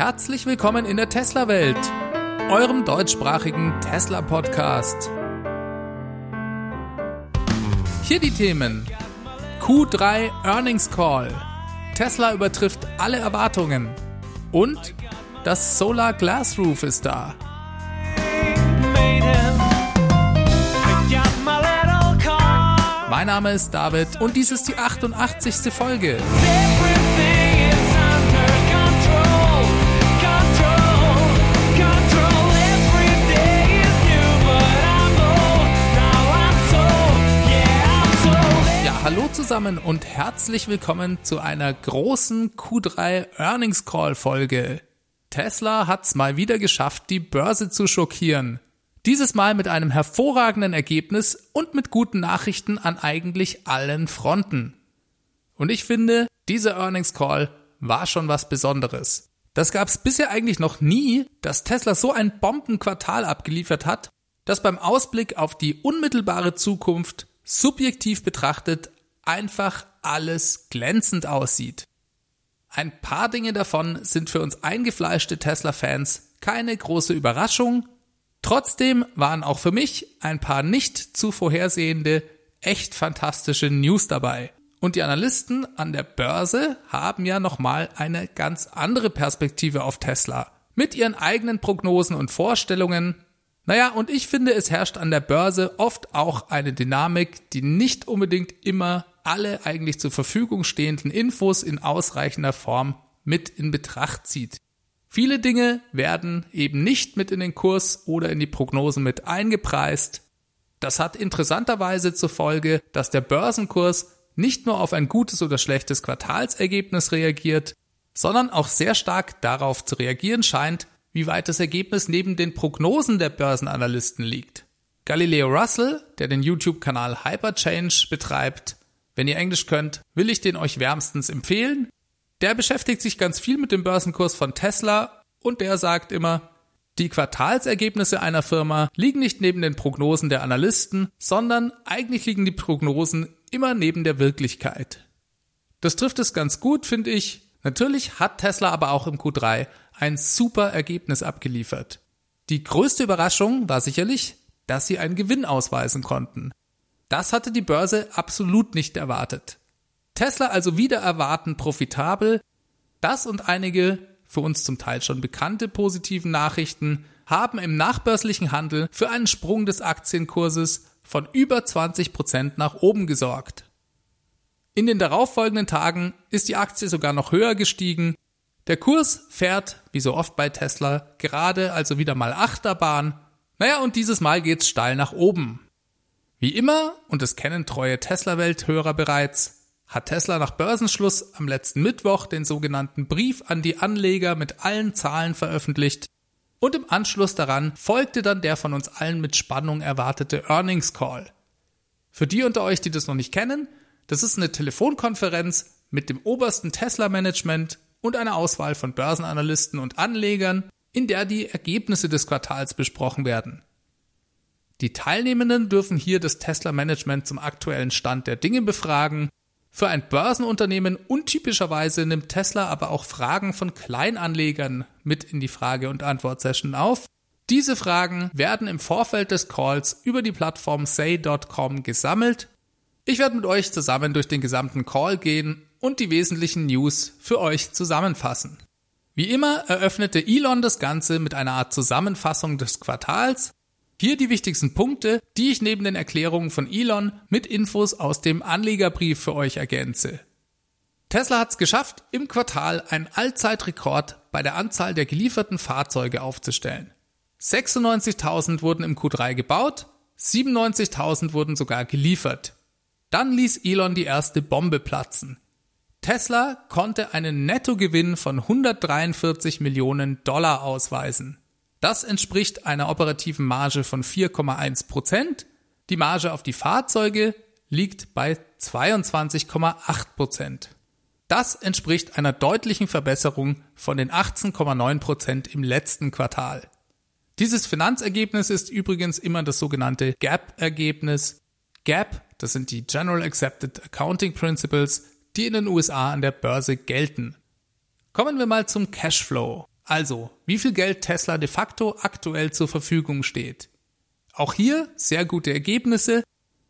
herzlich willkommen in der Tesla-Welt, eurem deutschsprachigen Tesla-Podcast. Hier die Themen. Q3 Earnings Call. Tesla übertrifft alle Erwartungen. Und das Solar Glass Roof ist da. Mein Name ist David und dies ist die 88. Folge. Hallo zusammen und herzlich willkommen zu einer großen Q3 Earnings Call Folge. Tesla hat's mal wieder geschafft, die Börse zu schockieren. Dieses Mal mit einem hervorragenden Ergebnis und mit guten Nachrichten an eigentlich allen Fronten. Und ich finde, dieser Earnings Call war schon was Besonderes. Das gab's bisher eigentlich noch nie, dass Tesla so ein Bombenquartal abgeliefert hat, das beim Ausblick auf die unmittelbare Zukunft subjektiv betrachtet einfach alles glänzend aussieht. Ein paar Dinge davon sind für uns eingefleischte Tesla-Fans keine große Überraschung. Trotzdem waren auch für mich ein paar nicht zu vorhersehende, echt fantastische News dabei. Und die Analysten an der Börse haben ja nochmal eine ganz andere Perspektive auf Tesla. Mit ihren eigenen Prognosen und Vorstellungen, naja, und ich finde, es herrscht an der Börse oft auch eine Dynamik, die nicht unbedingt immer alle eigentlich zur Verfügung stehenden Infos in ausreichender Form mit in Betracht zieht. Viele Dinge werden eben nicht mit in den Kurs oder in die Prognosen mit eingepreist. Das hat interessanterweise zur Folge, dass der Börsenkurs nicht nur auf ein gutes oder schlechtes Quartalsergebnis reagiert, sondern auch sehr stark darauf zu reagieren scheint, wie weit das Ergebnis neben den Prognosen der Börsenanalysten liegt. Galileo Russell, der den YouTube-Kanal Hyperchange betreibt, wenn ihr Englisch könnt, will ich den euch wärmstens empfehlen. Der beschäftigt sich ganz viel mit dem Börsenkurs von Tesla und der sagt immer, die Quartalsergebnisse einer Firma liegen nicht neben den Prognosen der Analysten, sondern eigentlich liegen die Prognosen immer neben der Wirklichkeit. Das trifft es ganz gut, finde ich. Natürlich hat Tesla aber auch im Q3 ein super Ergebnis abgeliefert. Die größte Überraschung war sicherlich, dass sie einen Gewinn ausweisen konnten. Das hatte die Börse absolut nicht erwartet. Tesla also wieder erwarten profitabel. Das und einige für uns zum Teil schon bekannte positiven Nachrichten haben im nachbörslichen Handel für einen Sprung des Aktienkurses von über 20 Prozent nach oben gesorgt. In den darauffolgenden Tagen ist die Aktie sogar noch höher gestiegen der Kurs fährt, wie so oft bei Tesla, gerade also wieder mal Achterbahn. Naja, und dieses Mal geht's steil nach oben. Wie immer, und das kennen treue Tesla-Welthörer bereits, hat Tesla nach Börsenschluss am letzten Mittwoch den sogenannten Brief an die Anleger mit allen Zahlen veröffentlicht und im Anschluss daran folgte dann der von uns allen mit Spannung erwartete Earnings Call. Für die unter euch, die das noch nicht kennen, das ist eine Telefonkonferenz mit dem obersten Tesla-Management und eine Auswahl von Börsenanalysten und Anlegern, in der die Ergebnisse des Quartals besprochen werden. Die Teilnehmenden dürfen hier das Tesla-Management zum aktuellen Stand der Dinge befragen. Für ein Börsenunternehmen untypischerweise nimmt Tesla aber auch Fragen von Kleinanlegern mit in die Frage- und Antwort-Session auf. Diese Fragen werden im Vorfeld des Calls über die Plattform say.com gesammelt. Ich werde mit euch zusammen durch den gesamten Call gehen und die wesentlichen News für euch zusammenfassen. Wie immer eröffnete Elon das Ganze mit einer Art Zusammenfassung des Quartals. Hier die wichtigsten Punkte, die ich neben den Erklärungen von Elon mit Infos aus dem Anlegerbrief für euch ergänze. Tesla hat es geschafft, im Quartal einen Allzeitrekord bei der Anzahl der gelieferten Fahrzeuge aufzustellen. 96.000 wurden im Q3 gebaut, 97.000 wurden sogar geliefert. Dann ließ Elon die erste Bombe platzen. Tesla konnte einen Nettogewinn von 143 Millionen Dollar ausweisen. Das entspricht einer operativen Marge von 4,1 Prozent. Die Marge auf die Fahrzeuge liegt bei 22,8 Prozent. Das entspricht einer deutlichen Verbesserung von den 18,9 Prozent im letzten Quartal. Dieses Finanzergebnis ist übrigens immer das sogenannte GAAP-Ergebnis. GAAP, das sind die General Accepted Accounting Principles, die in den USA an der Börse gelten. Kommen wir mal zum Cashflow. Also, wie viel Geld Tesla de facto aktuell zur Verfügung steht. Auch hier sehr gute Ergebnisse.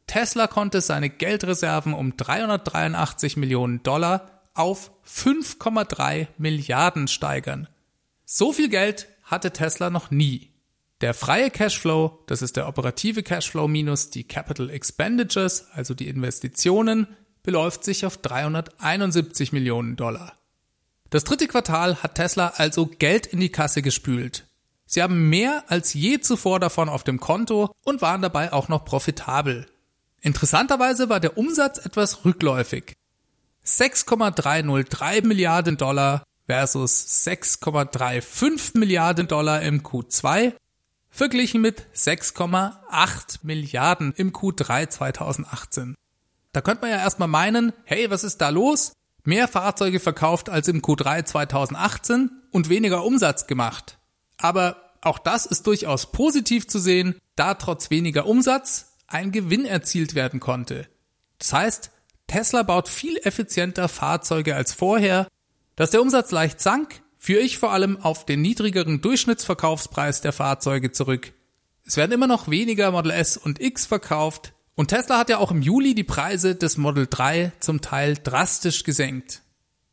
Tesla konnte seine Geldreserven um 383 Millionen Dollar auf 5,3 Milliarden steigern. So viel Geld hatte Tesla noch nie. Der freie Cashflow, das ist der operative Cashflow minus die Capital Expenditures, also die Investitionen, beläuft sich auf 371 Millionen Dollar. Das dritte Quartal hat Tesla also Geld in die Kasse gespült. Sie haben mehr als je zuvor davon auf dem Konto und waren dabei auch noch profitabel. Interessanterweise war der Umsatz etwas rückläufig. 6,303 Milliarden Dollar versus 6,35 Milliarden Dollar im Q2, verglichen mit 6,8 Milliarden im Q3 2018. Da könnte man ja erstmal meinen, hey, was ist da los? Mehr Fahrzeuge verkauft als im Q3 2018 und weniger Umsatz gemacht. Aber auch das ist durchaus positiv zu sehen, da trotz weniger Umsatz ein Gewinn erzielt werden konnte. Das heißt, Tesla baut viel effizienter Fahrzeuge als vorher. Dass der Umsatz leicht sank, führe ich vor allem auf den niedrigeren Durchschnittsverkaufspreis der Fahrzeuge zurück. Es werden immer noch weniger Model S und X verkauft, und Tesla hat ja auch im Juli die Preise des Model 3 zum Teil drastisch gesenkt.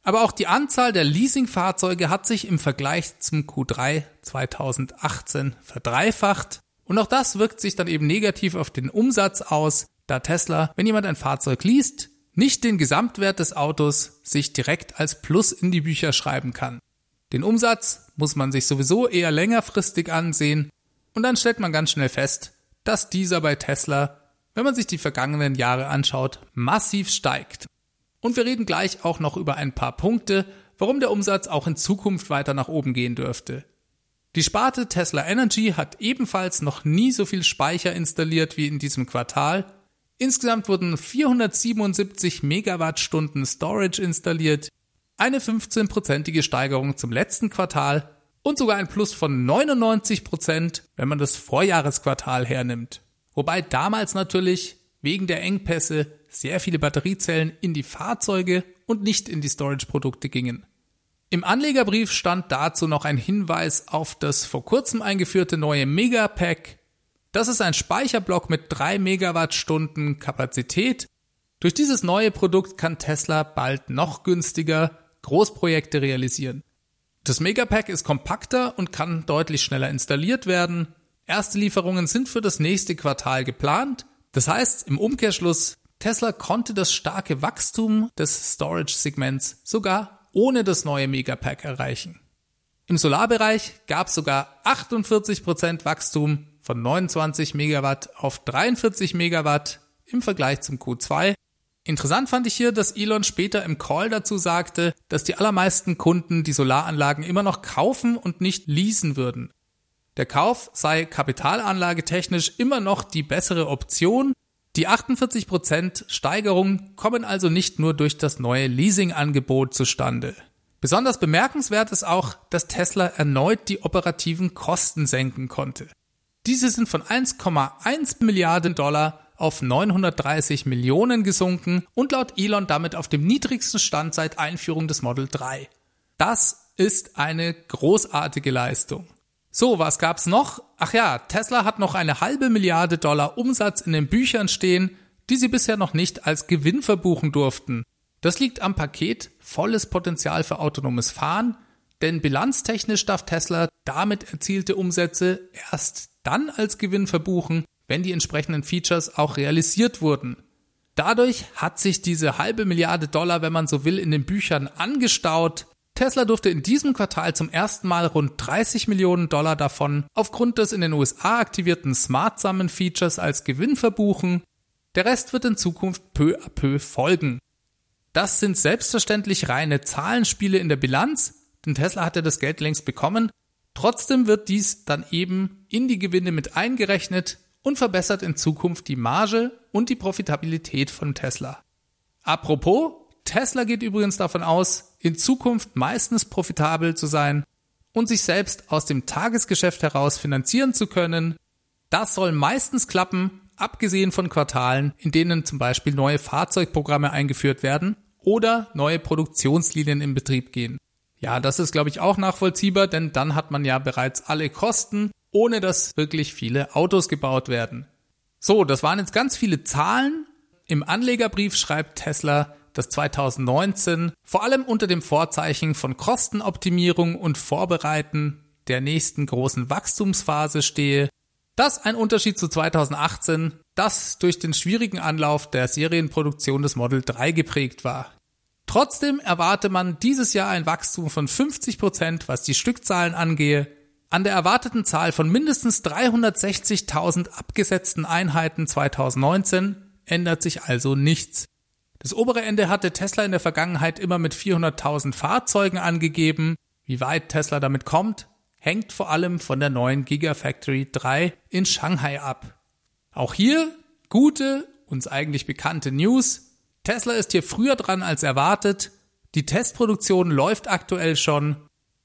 Aber auch die Anzahl der Leasingfahrzeuge hat sich im Vergleich zum Q3 2018 verdreifacht. Und auch das wirkt sich dann eben negativ auf den Umsatz aus, da Tesla, wenn jemand ein Fahrzeug liest, nicht den Gesamtwert des Autos sich direkt als Plus in die Bücher schreiben kann. Den Umsatz muss man sich sowieso eher längerfristig ansehen und dann stellt man ganz schnell fest, dass dieser bei Tesla wenn man sich die vergangenen Jahre anschaut, massiv steigt. Und wir reden gleich auch noch über ein paar Punkte, warum der Umsatz auch in Zukunft weiter nach oben gehen dürfte. Die Sparte Tesla Energy hat ebenfalls noch nie so viel Speicher installiert wie in diesem Quartal. Insgesamt wurden 477 Megawattstunden Storage installiert, eine 15-prozentige Steigerung zum letzten Quartal und sogar ein Plus von 99 Prozent, wenn man das Vorjahresquartal hernimmt. Wobei damals natürlich wegen der Engpässe sehr viele Batteriezellen in die Fahrzeuge und nicht in die Storage-Produkte gingen. Im Anlegerbrief stand dazu noch ein Hinweis auf das vor kurzem eingeführte neue Megapack. Das ist ein Speicherblock mit 3 Megawattstunden Kapazität. Durch dieses neue Produkt kann Tesla bald noch günstiger Großprojekte realisieren. Das Megapack ist kompakter und kann deutlich schneller installiert werden. Erste Lieferungen sind für das nächste Quartal geplant. Das heißt, im Umkehrschluss, Tesla konnte das starke Wachstum des Storage-Segments sogar ohne das neue Megapack erreichen. Im Solarbereich gab es sogar 48% Wachstum von 29 Megawatt auf 43 Megawatt im Vergleich zum Q2. Interessant fand ich hier, dass Elon später im Call dazu sagte, dass die allermeisten Kunden die Solaranlagen immer noch kaufen und nicht leasen würden. Der Kauf sei kapitalanlagetechnisch immer noch die bessere Option. Die 48% Steigerung kommen also nicht nur durch das neue Leasingangebot zustande. Besonders bemerkenswert ist auch, dass Tesla erneut die operativen Kosten senken konnte. Diese sind von 1,1 Milliarden Dollar auf 930 Millionen gesunken und laut Elon damit auf dem niedrigsten Stand seit Einführung des Model 3. Das ist eine großartige Leistung. So, was gab's noch? Ach ja, Tesla hat noch eine halbe Milliarde Dollar Umsatz in den Büchern stehen, die sie bisher noch nicht als Gewinn verbuchen durften. Das liegt am Paket volles Potenzial für autonomes Fahren, denn bilanztechnisch darf Tesla damit erzielte Umsätze erst dann als Gewinn verbuchen, wenn die entsprechenden Features auch realisiert wurden. Dadurch hat sich diese halbe Milliarde Dollar, wenn man so will, in den Büchern angestaut. Tesla durfte in diesem Quartal zum ersten Mal rund 30 Millionen Dollar davon aufgrund des in den USA aktivierten Smart Summon Features als Gewinn verbuchen. Der Rest wird in Zukunft peu à peu folgen. Das sind selbstverständlich reine Zahlenspiele in der Bilanz, denn Tesla hatte das Geld längst bekommen. Trotzdem wird dies dann eben in die Gewinne mit eingerechnet und verbessert in Zukunft die Marge und die Profitabilität von Tesla. Apropos, Tesla geht übrigens davon aus, in Zukunft meistens profitabel zu sein und sich selbst aus dem Tagesgeschäft heraus finanzieren zu können. Das soll meistens klappen, abgesehen von Quartalen, in denen zum Beispiel neue Fahrzeugprogramme eingeführt werden oder neue Produktionslinien in Betrieb gehen. Ja, das ist, glaube ich, auch nachvollziehbar, denn dann hat man ja bereits alle Kosten, ohne dass wirklich viele Autos gebaut werden. So, das waren jetzt ganz viele Zahlen. Im Anlegerbrief schreibt Tesla, dass 2019 vor allem unter dem Vorzeichen von Kostenoptimierung und Vorbereiten der nächsten großen Wachstumsphase stehe. Das ein Unterschied zu 2018, das durch den schwierigen Anlauf der Serienproduktion des Model 3 geprägt war. Trotzdem erwarte man dieses Jahr ein Wachstum von 50 Prozent, was die Stückzahlen angehe. An der erwarteten Zahl von mindestens 360.000 abgesetzten Einheiten 2019 ändert sich also nichts. Das obere Ende hatte Tesla in der Vergangenheit immer mit 400.000 Fahrzeugen angegeben. Wie weit Tesla damit kommt, hängt vor allem von der neuen Gigafactory 3 in Shanghai ab. Auch hier gute, uns eigentlich bekannte News. Tesla ist hier früher dran als erwartet. Die Testproduktion läuft aktuell schon.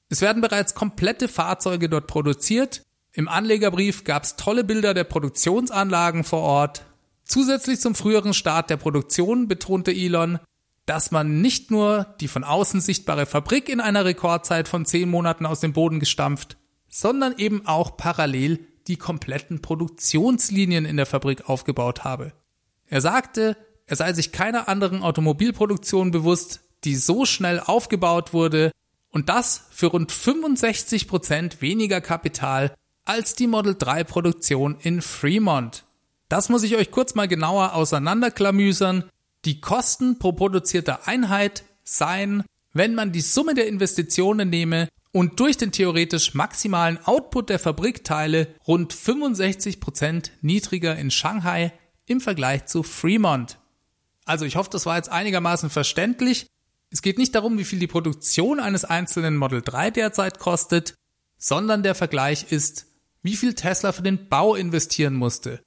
Es werden bereits komplette Fahrzeuge dort produziert. Im Anlegerbrief gab es tolle Bilder der Produktionsanlagen vor Ort. Zusätzlich zum früheren Start der Produktion betonte Elon, dass man nicht nur die von außen sichtbare Fabrik in einer Rekordzeit von zehn Monaten aus dem Boden gestampft, sondern eben auch parallel die kompletten Produktionslinien in der Fabrik aufgebaut habe. Er sagte, er sei sich keiner anderen Automobilproduktion bewusst, die so schnell aufgebaut wurde und das für rund 65 Prozent weniger Kapital als die Model 3 Produktion in Fremont. Das muss ich euch kurz mal genauer auseinanderklamüsern. Die Kosten pro produzierter Einheit seien, wenn man die Summe der Investitionen nehme und durch den theoretisch maximalen Output der Fabrikteile rund 65 Prozent niedriger in Shanghai im Vergleich zu Fremont. Also ich hoffe, das war jetzt einigermaßen verständlich. Es geht nicht darum, wie viel die Produktion eines einzelnen Model 3 derzeit kostet, sondern der Vergleich ist, wie viel Tesla für den Bau investieren musste.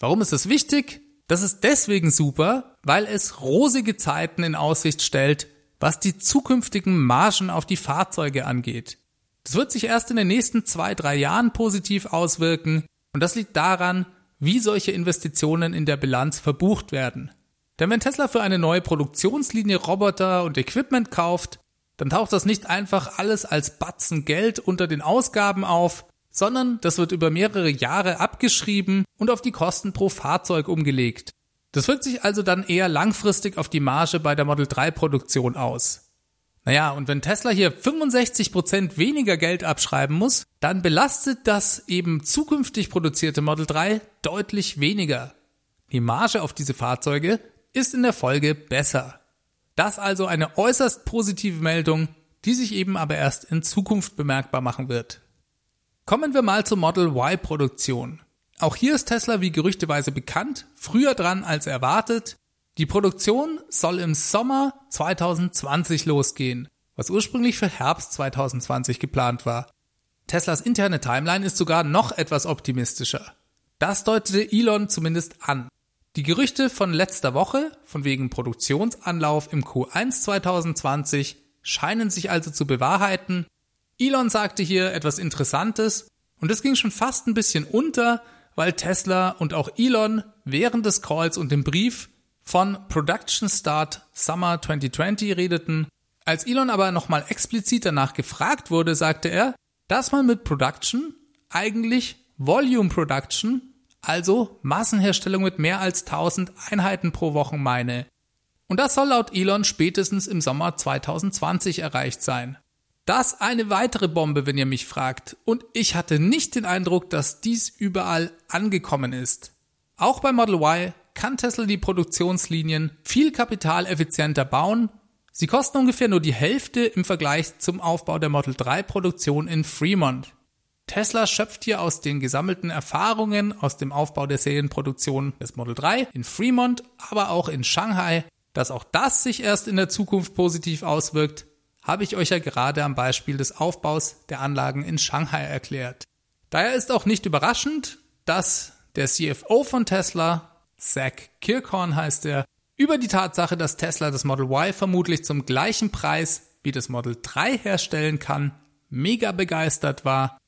Warum ist das wichtig? Das ist deswegen super, weil es rosige Zeiten in Aussicht stellt, was die zukünftigen Margen auf die Fahrzeuge angeht. Das wird sich erst in den nächsten zwei, drei Jahren positiv auswirken und das liegt daran, wie solche Investitionen in der Bilanz verbucht werden. Denn wenn Tesla für eine neue Produktionslinie Roboter und Equipment kauft, dann taucht das nicht einfach alles als Batzen Geld unter den Ausgaben auf, sondern das wird über mehrere Jahre abgeschrieben und auf die Kosten pro Fahrzeug umgelegt. Das wirkt sich also dann eher langfristig auf die Marge bei der Model 3 Produktion aus. Naja, und wenn Tesla hier 65% weniger Geld abschreiben muss, dann belastet das eben zukünftig produzierte Model 3 deutlich weniger. Die Marge auf diese Fahrzeuge ist in der Folge besser. Das also eine äußerst positive Meldung, die sich eben aber erst in Zukunft bemerkbar machen wird. Kommen wir mal zur Model Y Produktion. Auch hier ist Tesla wie gerüchteweise bekannt, früher dran als erwartet. Die Produktion soll im Sommer 2020 losgehen, was ursprünglich für Herbst 2020 geplant war. Teslas interne Timeline ist sogar noch etwas optimistischer. Das deutete Elon zumindest an. Die Gerüchte von letzter Woche, von wegen Produktionsanlauf im Q1 2020, scheinen sich also zu bewahrheiten. Elon sagte hier etwas Interessantes und es ging schon fast ein bisschen unter, weil Tesla und auch Elon während des Calls und dem Brief von Production Start Summer 2020 redeten. Als Elon aber nochmal explizit danach gefragt wurde, sagte er, dass man mit Production eigentlich Volume Production also Massenherstellung mit mehr als 1000 Einheiten pro Woche meine. Und das soll laut Elon spätestens im Sommer 2020 erreicht sein. Das eine weitere Bombe, wenn ihr mich fragt. Und ich hatte nicht den Eindruck, dass dies überall angekommen ist. Auch bei Model Y kann Tesla die Produktionslinien viel kapitaleffizienter bauen. Sie kosten ungefähr nur die Hälfte im Vergleich zum Aufbau der Model 3 Produktion in Fremont. Tesla schöpft hier aus den gesammelten Erfahrungen aus dem Aufbau der Serienproduktion des Model 3 in Fremont, aber auch in Shanghai. Dass auch das sich erst in der Zukunft positiv auswirkt, habe ich euch ja gerade am Beispiel des Aufbaus der Anlagen in Shanghai erklärt. Daher ist auch nicht überraschend, dass der CFO von Tesla, Zach Kirkhorn heißt er, über die Tatsache, dass Tesla das Model Y vermutlich zum gleichen Preis wie das Model 3 herstellen kann, mega begeistert war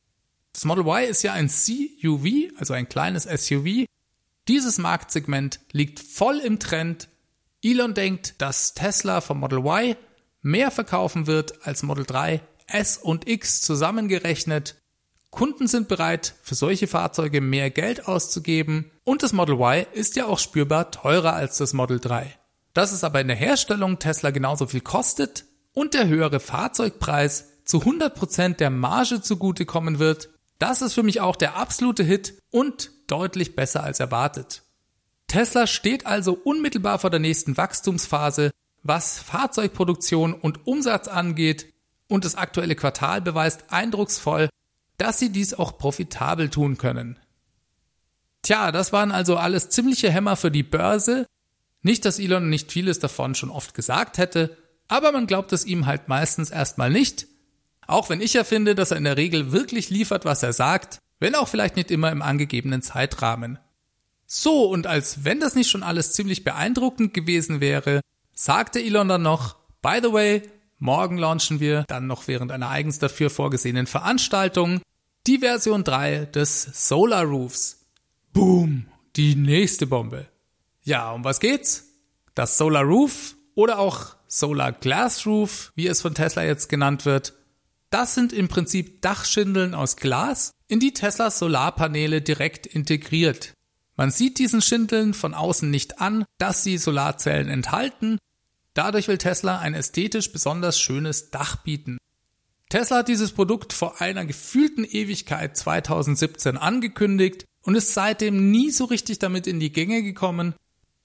das Model Y ist ja ein CUV, also ein kleines SUV. Dieses Marktsegment liegt voll im Trend. Elon denkt, dass Tesla vom Model Y mehr verkaufen wird als Model 3, S und X zusammengerechnet. Kunden sind bereit, für solche Fahrzeuge mehr Geld auszugeben und das Model Y ist ja auch spürbar teurer als das Model 3. Dass es aber in der Herstellung Tesla genauso viel kostet und der höhere Fahrzeugpreis zu 100% der Marge zugutekommen wird, das ist für mich auch der absolute Hit und deutlich besser als erwartet. Tesla steht also unmittelbar vor der nächsten Wachstumsphase, was Fahrzeugproduktion und Umsatz angeht und das aktuelle Quartal beweist eindrucksvoll, dass sie dies auch profitabel tun können. Tja, das waren also alles ziemliche Hämmer für die Börse. Nicht, dass Elon nicht vieles davon schon oft gesagt hätte, aber man glaubt es ihm halt meistens erstmal nicht. Auch wenn ich ja finde, dass er in der Regel wirklich liefert, was er sagt, wenn auch vielleicht nicht immer im angegebenen Zeitrahmen. So, und als wenn das nicht schon alles ziemlich beeindruckend gewesen wäre, sagte Elon dann noch, by the way, morgen launchen wir dann noch während einer eigens dafür vorgesehenen Veranstaltung die Version 3 des Solar Roofs. Boom, die nächste Bombe. Ja, um was geht's? Das Solar Roof oder auch Solar Glass Roof, wie es von Tesla jetzt genannt wird, das sind im Prinzip Dachschindeln aus Glas, in die Teslas Solarpaneele direkt integriert. Man sieht diesen Schindeln von außen nicht an, dass sie Solarzellen enthalten. Dadurch will Tesla ein ästhetisch besonders schönes Dach bieten. Tesla hat dieses Produkt vor einer gefühlten Ewigkeit 2017 angekündigt und ist seitdem nie so richtig damit in die Gänge gekommen.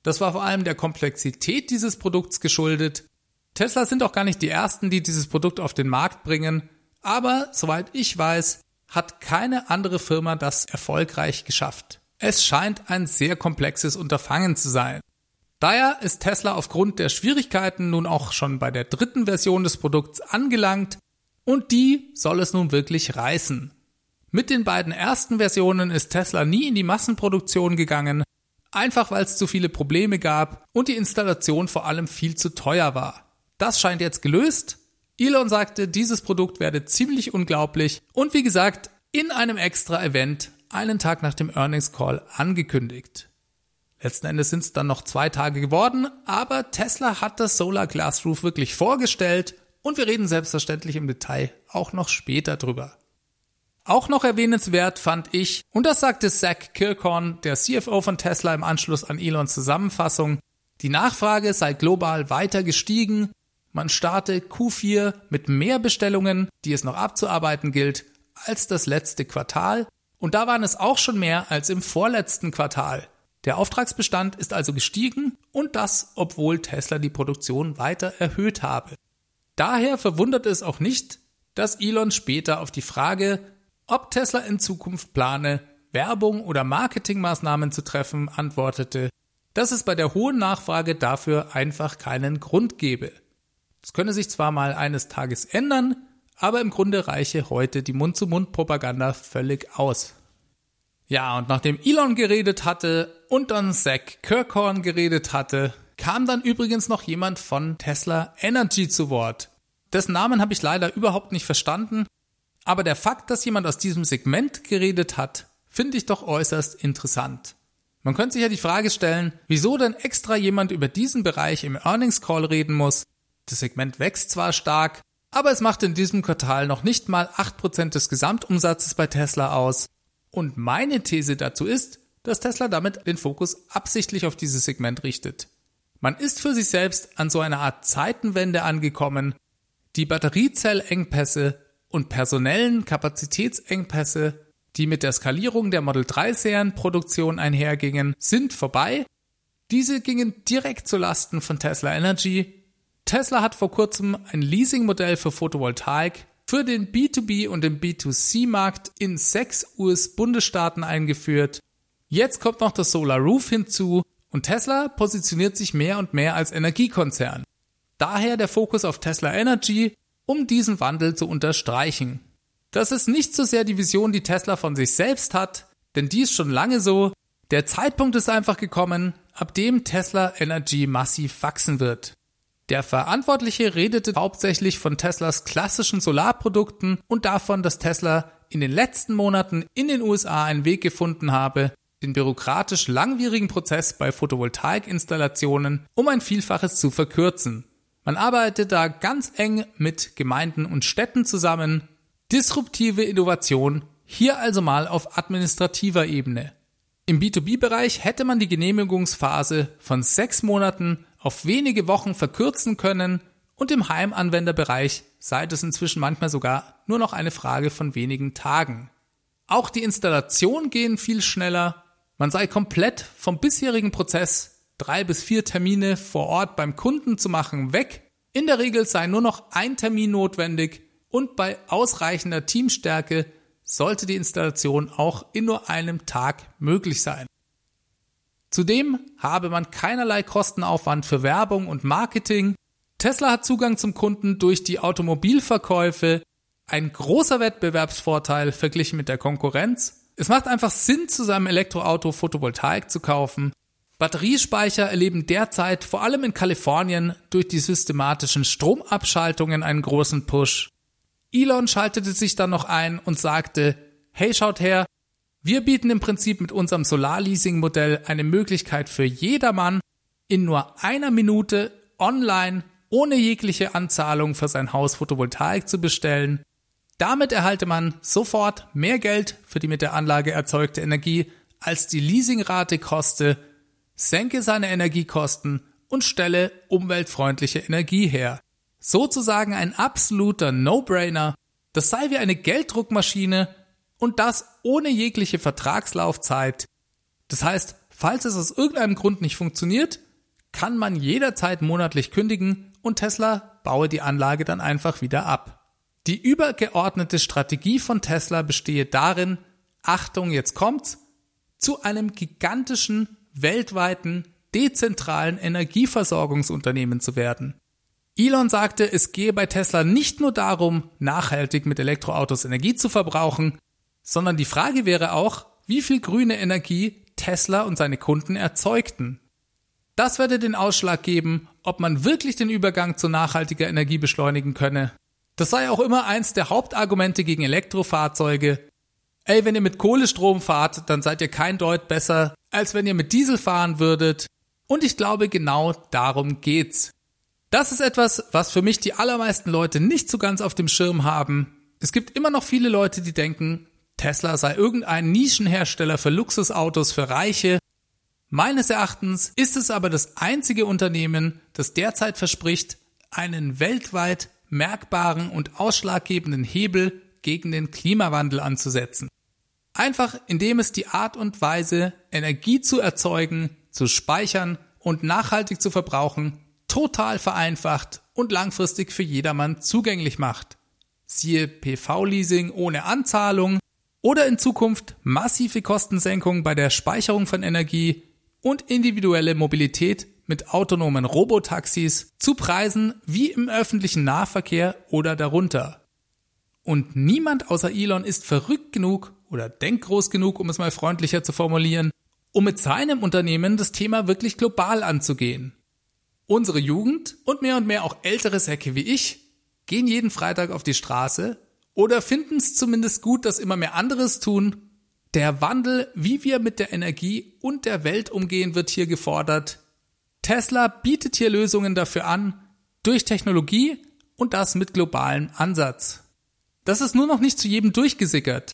Das war vor allem der Komplexität dieses Produkts geschuldet. Tesla sind auch gar nicht die ersten, die dieses Produkt auf den Markt bringen, aber soweit ich weiß, hat keine andere Firma das erfolgreich geschafft. Es scheint ein sehr komplexes Unterfangen zu sein. Daher ist Tesla aufgrund der Schwierigkeiten nun auch schon bei der dritten Version des Produkts angelangt und die soll es nun wirklich reißen. Mit den beiden ersten Versionen ist Tesla nie in die Massenproduktion gegangen, einfach weil es zu viele Probleme gab und die Installation vor allem viel zu teuer war. Das scheint jetzt gelöst. Elon sagte, dieses Produkt werde ziemlich unglaublich und wie gesagt, in einem extra Event einen Tag nach dem Earnings Call angekündigt. Letzten Endes sind es dann noch zwei Tage geworden, aber Tesla hat das Solar Glass Roof wirklich vorgestellt und wir reden selbstverständlich im Detail auch noch später drüber. Auch noch erwähnenswert fand ich, und das sagte Zach Kirkhorn, der CFO von Tesla im Anschluss an Elons Zusammenfassung, die Nachfrage sei global weiter gestiegen, man starte Q4 mit mehr Bestellungen, die es noch abzuarbeiten gilt, als das letzte Quartal, und da waren es auch schon mehr als im vorletzten Quartal. Der Auftragsbestand ist also gestiegen und das, obwohl Tesla die Produktion weiter erhöht habe. Daher verwundert es auch nicht, dass Elon später auf die Frage, ob Tesla in Zukunft plane, Werbung oder Marketingmaßnahmen zu treffen, antwortete, dass es bei der hohen Nachfrage dafür einfach keinen Grund gebe. Es könne sich zwar mal eines Tages ändern, aber im Grunde reiche heute die Mund-zu-Mund-Propaganda völlig aus. Ja, und nachdem Elon geredet hatte und dann Zach Kirkhorn geredet hatte, kam dann übrigens noch jemand von Tesla Energy zu Wort. Dessen Namen habe ich leider überhaupt nicht verstanden, aber der Fakt, dass jemand aus diesem Segment geredet hat, finde ich doch äußerst interessant. Man könnte sich ja die Frage stellen, wieso denn extra jemand über diesen Bereich im Earnings Call reden muss. Das Segment wächst zwar stark, aber es macht in diesem Quartal noch nicht mal 8% des Gesamtumsatzes bei Tesla aus. Und meine These dazu ist, dass Tesla damit den Fokus absichtlich auf dieses Segment richtet. Man ist für sich selbst an so einer Art Zeitenwende angekommen. Die Batteriezellengpässe und personellen Kapazitätsengpässe, die mit der Skalierung der Model 3 Serienproduktion einhergingen, sind vorbei. Diese gingen direkt zu Lasten von Tesla Energy. Tesla hat vor kurzem ein Leasingmodell für Photovoltaik für den B2B und den B2C-Markt in sechs US-Bundesstaaten eingeführt. Jetzt kommt noch das Solar Roof hinzu und Tesla positioniert sich mehr und mehr als Energiekonzern. Daher der Fokus auf Tesla Energy, um diesen Wandel zu unterstreichen. Das ist nicht so sehr die Vision, die Tesla von sich selbst hat, denn die ist schon lange so. Der Zeitpunkt ist einfach gekommen, ab dem Tesla Energy massiv wachsen wird. Der Verantwortliche redete hauptsächlich von Teslas klassischen Solarprodukten und davon, dass Tesla in den letzten Monaten in den USA einen Weg gefunden habe, den bürokratisch langwierigen Prozess bei Photovoltaikinstallationen um ein Vielfaches zu verkürzen. Man arbeitet da ganz eng mit Gemeinden und Städten zusammen. Disruptive Innovation, hier also mal auf administrativer Ebene. Im B2B-Bereich hätte man die Genehmigungsphase von sechs Monaten auf wenige Wochen verkürzen können und im Heimanwenderbereich sei das inzwischen manchmal sogar nur noch eine Frage von wenigen Tagen. Auch die Installation gehen viel schneller. Man sei komplett vom bisherigen Prozess, drei bis vier Termine vor Ort beim Kunden zu machen, weg. In der Regel sei nur noch ein Termin notwendig und bei ausreichender Teamstärke sollte die Installation auch in nur einem Tag möglich sein. Zudem habe man keinerlei Kostenaufwand für Werbung und Marketing Tesla hat Zugang zum Kunden durch die Automobilverkäufe, ein großer Wettbewerbsvorteil verglichen mit der Konkurrenz. Es macht einfach Sinn, zu seinem Elektroauto Photovoltaik zu kaufen. Batteriespeicher erleben derzeit vor allem in Kalifornien durch die systematischen Stromabschaltungen einen großen Push. Elon schaltete sich dann noch ein und sagte, hey schaut her, wir bieten im Prinzip mit unserem Solarleasing-Modell eine Möglichkeit für jedermann, in nur einer Minute online ohne jegliche Anzahlung für sein Haus Photovoltaik zu bestellen. Damit erhalte man sofort mehr Geld für die mit der Anlage erzeugte Energie, als die Leasingrate koste, senke seine Energiekosten und stelle umweltfreundliche Energie her. Sozusagen ein absoluter No-Brainer. Das sei wie eine Gelddruckmaschine und das ohne jegliche Vertragslaufzeit. Das heißt, falls es aus irgendeinem Grund nicht funktioniert, kann man jederzeit monatlich kündigen und Tesla baue die Anlage dann einfach wieder ab. Die übergeordnete Strategie von Tesla bestehe darin, Achtung, jetzt kommt's, zu einem gigantischen, weltweiten, dezentralen Energieversorgungsunternehmen zu werden. Elon sagte, es gehe bei Tesla nicht nur darum, nachhaltig mit Elektroautos Energie zu verbrauchen, sondern die Frage wäre auch, wie viel grüne Energie Tesla und seine Kunden erzeugten. Das werde den Ausschlag geben, ob man wirklich den Übergang zu nachhaltiger Energie beschleunigen könne. Das sei auch immer eins der Hauptargumente gegen Elektrofahrzeuge. Ey, wenn ihr mit Kohlestrom fahrt, dann seid ihr kein Deut besser, als wenn ihr mit Diesel fahren würdet. Und ich glaube, genau darum geht's. Das ist etwas, was für mich die allermeisten Leute nicht so ganz auf dem Schirm haben. Es gibt immer noch viele Leute, die denken, Tesla sei irgendein Nischenhersteller für Luxusautos für Reiche Meines Erachtens ist es aber das einzige Unternehmen, das derzeit verspricht, einen weltweit merkbaren und ausschlaggebenden Hebel gegen den Klimawandel anzusetzen. Einfach indem es die Art und Weise, Energie zu erzeugen, zu speichern und nachhaltig zu verbrauchen, total vereinfacht und langfristig für jedermann zugänglich macht. Siehe PV-Leasing ohne Anzahlung oder in Zukunft massive Kostensenkungen bei der Speicherung von Energie und individuelle Mobilität mit autonomen Robotaxis zu Preisen wie im öffentlichen Nahverkehr oder darunter. Und niemand außer Elon ist verrückt genug oder denkt groß genug, um es mal freundlicher zu formulieren, um mit seinem Unternehmen das Thema wirklich global anzugehen. Unsere Jugend und mehr und mehr auch ältere Säcke wie ich gehen jeden Freitag auf die Straße oder finden es zumindest gut, dass immer mehr anderes tun der Wandel, wie wir mit der Energie und der Welt umgehen, wird hier gefordert. Tesla bietet hier Lösungen dafür an, durch Technologie und das mit globalem Ansatz. Das ist nur noch nicht zu jedem durchgesickert.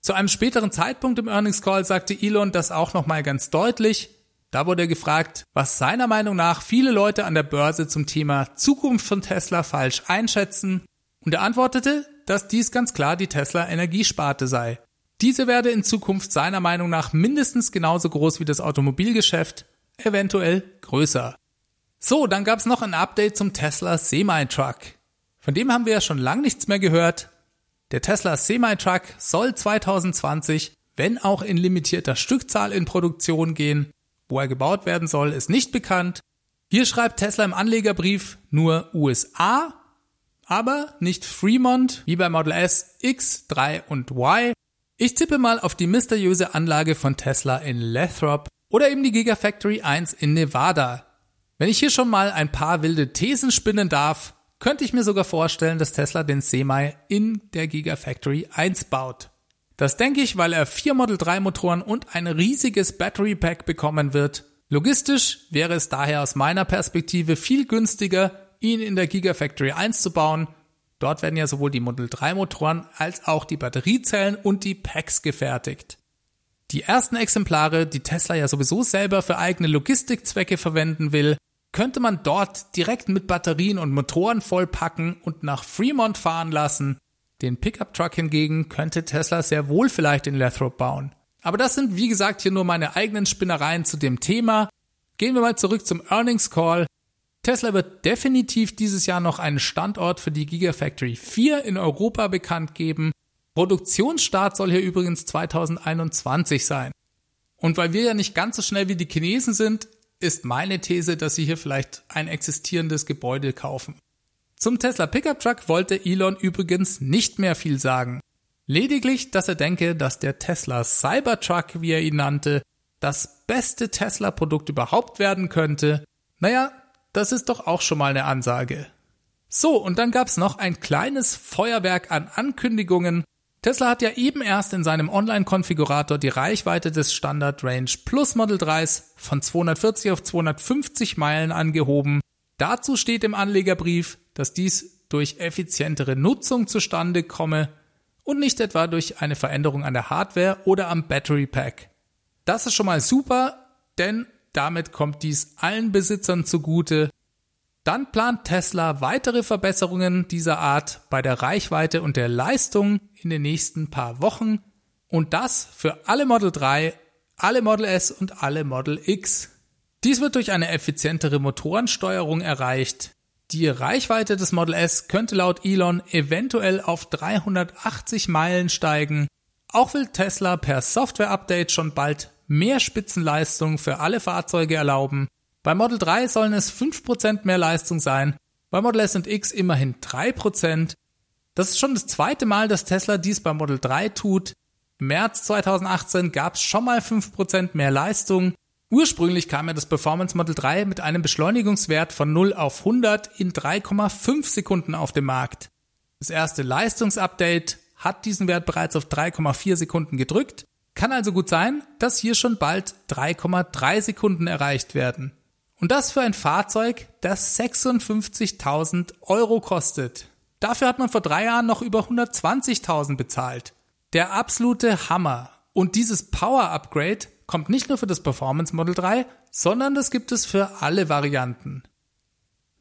Zu einem späteren Zeitpunkt im Earnings Call sagte Elon das auch nochmal ganz deutlich. Da wurde er gefragt, was seiner Meinung nach viele Leute an der Börse zum Thema Zukunft von Tesla falsch einschätzen. Und er antwortete, dass dies ganz klar die Tesla Energiesparte sei. Diese werde in Zukunft seiner Meinung nach mindestens genauso groß wie das Automobilgeschäft, eventuell größer. So, dann gab's noch ein Update zum Tesla Semi-Truck. Von dem haben wir ja schon lange nichts mehr gehört. Der Tesla Semi-Truck soll 2020, wenn auch in limitierter Stückzahl in Produktion gehen. Wo er gebaut werden soll, ist nicht bekannt. Hier schreibt Tesla im Anlegerbrief nur USA, aber nicht Fremont wie bei Model S, X, 3 und Y, ich tippe mal auf die mysteriöse Anlage von Tesla in Lathrop oder eben die Gigafactory 1 in Nevada. Wenn ich hier schon mal ein paar wilde Thesen spinnen darf, könnte ich mir sogar vorstellen, dass Tesla den Semi in der Gigafactory 1 baut. Das denke ich, weil er vier Model 3 Motoren und ein riesiges Battery Pack bekommen wird. Logistisch wäre es daher aus meiner Perspektive viel günstiger, ihn in der Gigafactory einzubauen. Dort werden ja sowohl die Model 3 Motoren als auch die Batteriezellen und die Packs gefertigt. Die ersten Exemplare, die Tesla ja sowieso selber für eigene Logistikzwecke verwenden will, könnte man dort direkt mit Batterien und Motoren vollpacken und nach Fremont fahren lassen. Den Pickup-Truck hingegen könnte Tesla sehr wohl vielleicht in Lathrop bauen. Aber das sind, wie gesagt, hier nur meine eigenen Spinnereien zu dem Thema. Gehen wir mal zurück zum Earnings Call. Tesla wird definitiv dieses Jahr noch einen Standort für die Gigafactory 4 in Europa bekannt geben. Produktionsstart soll hier übrigens 2021 sein. Und weil wir ja nicht ganz so schnell wie die Chinesen sind, ist meine These, dass sie hier vielleicht ein existierendes Gebäude kaufen. Zum Tesla Pickup Truck wollte Elon übrigens nicht mehr viel sagen. Lediglich, dass er denke, dass der Tesla Cybertruck, wie er ihn nannte, das beste Tesla-Produkt überhaupt werden könnte. Naja, das ist doch auch schon mal eine Ansage. So, und dann gab's noch ein kleines Feuerwerk an Ankündigungen. Tesla hat ja eben erst in seinem Online-Konfigurator die Reichweite des Standard Range Plus Model 3s von 240 auf 250 Meilen angehoben. Dazu steht im Anlegerbrief, dass dies durch effizientere Nutzung zustande komme und nicht etwa durch eine Veränderung an der Hardware oder am Battery Pack. Das ist schon mal super, denn damit kommt dies allen Besitzern zugute. Dann plant Tesla weitere Verbesserungen dieser Art bei der Reichweite und der Leistung in den nächsten paar Wochen und das für alle Model 3, alle Model S und alle Model X. Dies wird durch eine effizientere Motorensteuerung erreicht. Die Reichweite des Model S könnte laut Elon eventuell auf 380 Meilen steigen. Auch will Tesla per Software-Update schon bald mehr Spitzenleistung für alle Fahrzeuge erlauben. Bei Model 3 sollen es 5% mehr Leistung sein, bei Model S und X immerhin 3%. Das ist schon das zweite Mal, dass Tesla dies bei Model 3 tut. Im März 2018 gab es schon mal 5% mehr Leistung. Ursprünglich kam ja das Performance Model 3 mit einem Beschleunigungswert von 0 auf 100 in 3,5 Sekunden auf dem Markt. Das erste Leistungsupdate hat diesen Wert bereits auf 3,4 Sekunden gedrückt. Kann also gut sein, dass hier schon bald 3,3 Sekunden erreicht werden. Und das für ein Fahrzeug, das 56.000 Euro kostet. Dafür hat man vor drei Jahren noch über 120.000 bezahlt. Der absolute Hammer. Und dieses Power Upgrade kommt nicht nur für das Performance Model 3, sondern das gibt es für alle Varianten.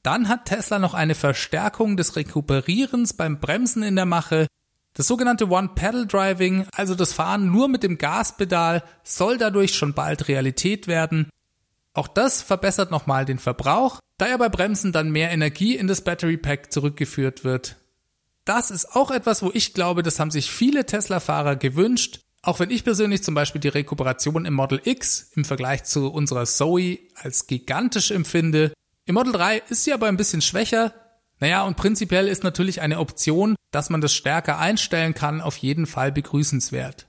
Dann hat Tesla noch eine Verstärkung des Rekuperierens beim Bremsen in der Mache. Das sogenannte One-Pedal-Driving, also das Fahren nur mit dem Gaspedal, soll dadurch schon bald Realität werden. Auch das verbessert nochmal den Verbrauch, da ja bei Bremsen dann mehr Energie in das Battery Pack zurückgeführt wird. Das ist auch etwas, wo ich glaube, das haben sich viele Tesla-Fahrer gewünscht auch wenn ich persönlich zum Beispiel die Rekuperation im Model X im Vergleich zu unserer Zoe als gigantisch empfinde, im Model 3 ist sie aber ein bisschen schwächer. Naja, und prinzipiell ist natürlich eine Option, dass man das stärker einstellen kann, auf jeden Fall begrüßenswert.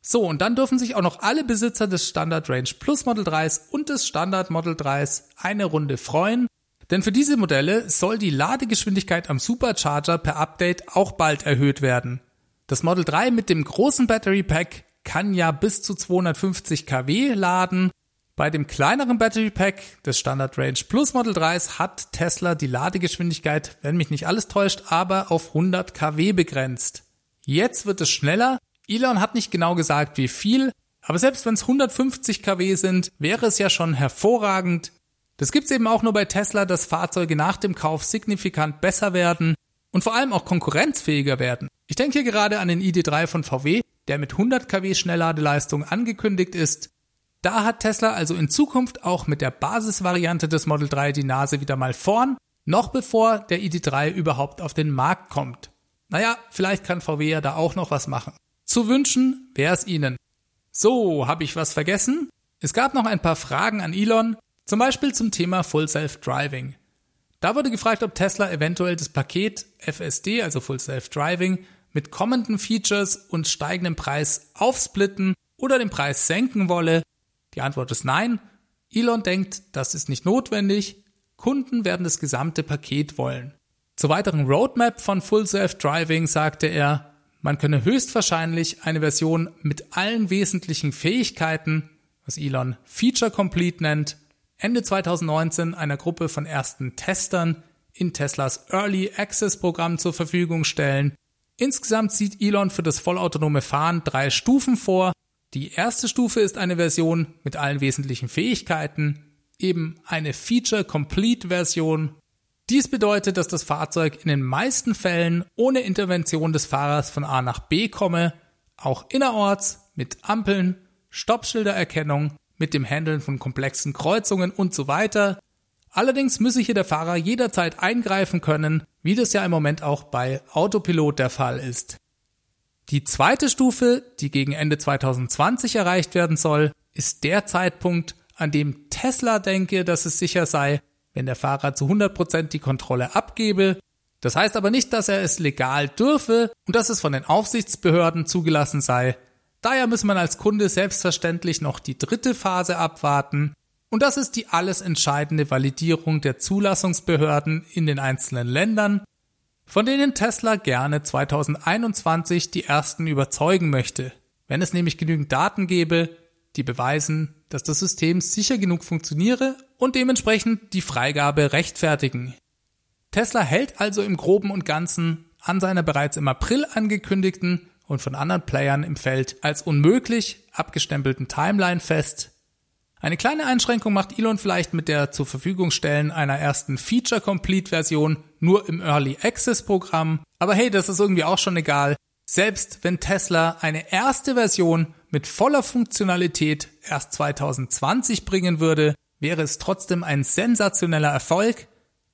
So, und dann dürfen sich auch noch alle Besitzer des Standard Range Plus Model 3s und des Standard Model 3s eine Runde freuen, denn für diese Modelle soll die Ladegeschwindigkeit am Supercharger per Update auch bald erhöht werden. Das Model 3 mit dem großen Battery Pack kann ja bis zu 250 kW laden. Bei dem kleineren Battery Pack des Standard Range Plus Model 3s hat Tesla die Ladegeschwindigkeit, wenn mich nicht alles täuscht, aber auf 100 kW begrenzt. Jetzt wird es schneller. Elon hat nicht genau gesagt, wie viel, aber selbst wenn es 150 kW sind, wäre es ja schon hervorragend. Das gibt's eben auch nur bei Tesla, dass Fahrzeuge nach dem Kauf signifikant besser werden und vor allem auch konkurrenzfähiger werden. Ich denke hier gerade an den ID3 von VW, der mit 100 kW Schnellladeleistung angekündigt ist. Da hat Tesla also in Zukunft auch mit der Basisvariante des Model 3 die Nase wieder mal vorn, noch bevor der ID3 überhaupt auf den Markt kommt. Naja, vielleicht kann VW ja da auch noch was machen. Zu wünschen wäre es Ihnen. So, habe ich was vergessen? Es gab noch ein paar Fragen an Elon, zum Beispiel zum Thema Full Self Driving. Da wurde gefragt, ob Tesla eventuell das Paket FSD, also Full Self Driving, mit kommenden Features und steigendem Preis aufsplitten oder den Preis senken wolle. Die Antwort ist nein. Elon denkt, das ist nicht notwendig. Kunden werden das gesamte Paket wollen. Zur weiteren Roadmap von Full Self Driving sagte er, man könne höchstwahrscheinlich eine Version mit allen wesentlichen Fähigkeiten, was Elon Feature Complete nennt, Ende 2019 einer Gruppe von ersten Testern in Teslas Early Access Programm zur Verfügung stellen. Insgesamt sieht Elon für das vollautonome Fahren drei Stufen vor. Die erste Stufe ist eine Version mit allen wesentlichen Fähigkeiten, eben eine Feature-Complete-Version. Dies bedeutet, dass das Fahrzeug in den meisten Fällen ohne Intervention des Fahrers von A nach B komme, auch innerorts mit Ampeln, Stoppschildererkennung, mit dem Handeln von komplexen Kreuzungen und so weiter. Allerdings müsse hier der Fahrer jederzeit eingreifen können, wie das ja im Moment auch bei Autopilot der Fall ist. Die zweite Stufe, die gegen Ende 2020 erreicht werden soll, ist der Zeitpunkt, an dem Tesla denke, dass es sicher sei, wenn der Fahrer zu 100% die Kontrolle abgebe. Das heißt aber nicht, dass er es legal dürfe und dass es von den Aufsichtsbehörden zugelassen sei. Daher muss man als Kunde selbstverständlich noch die dritte Phase abwarten. Und das ist die alles entscheidende Validierung der Zulassungsbehörden in den einzelnen Ländern, von denen Tesla gerne 2021 die ersten überzeugen möchte. Wenn es nämlich genügend Daten gäbe, die beweisen, dass das System sicher genug funktioniere und dementsprechend die Freigabe rechtfertigen. Tesla hält also im groben und ganzen an seiner bereits im April angekündigten und von anderen Playern im Feld als unmöglich abgestempelten Timeline fest. Eine kleine Einschränkung macht Elon vielleicht mit der zur Verfügung stellen einer ersten Feature-Complete-Version nur im Early Access-Programm, aber hey, das ist irgendwie auch schon egal. Selbst wenn Tesla eine erste Version mit voller Funktionalität erst 2020 bringen würde, wäre es trotzdem ein sensationeller Erfolg.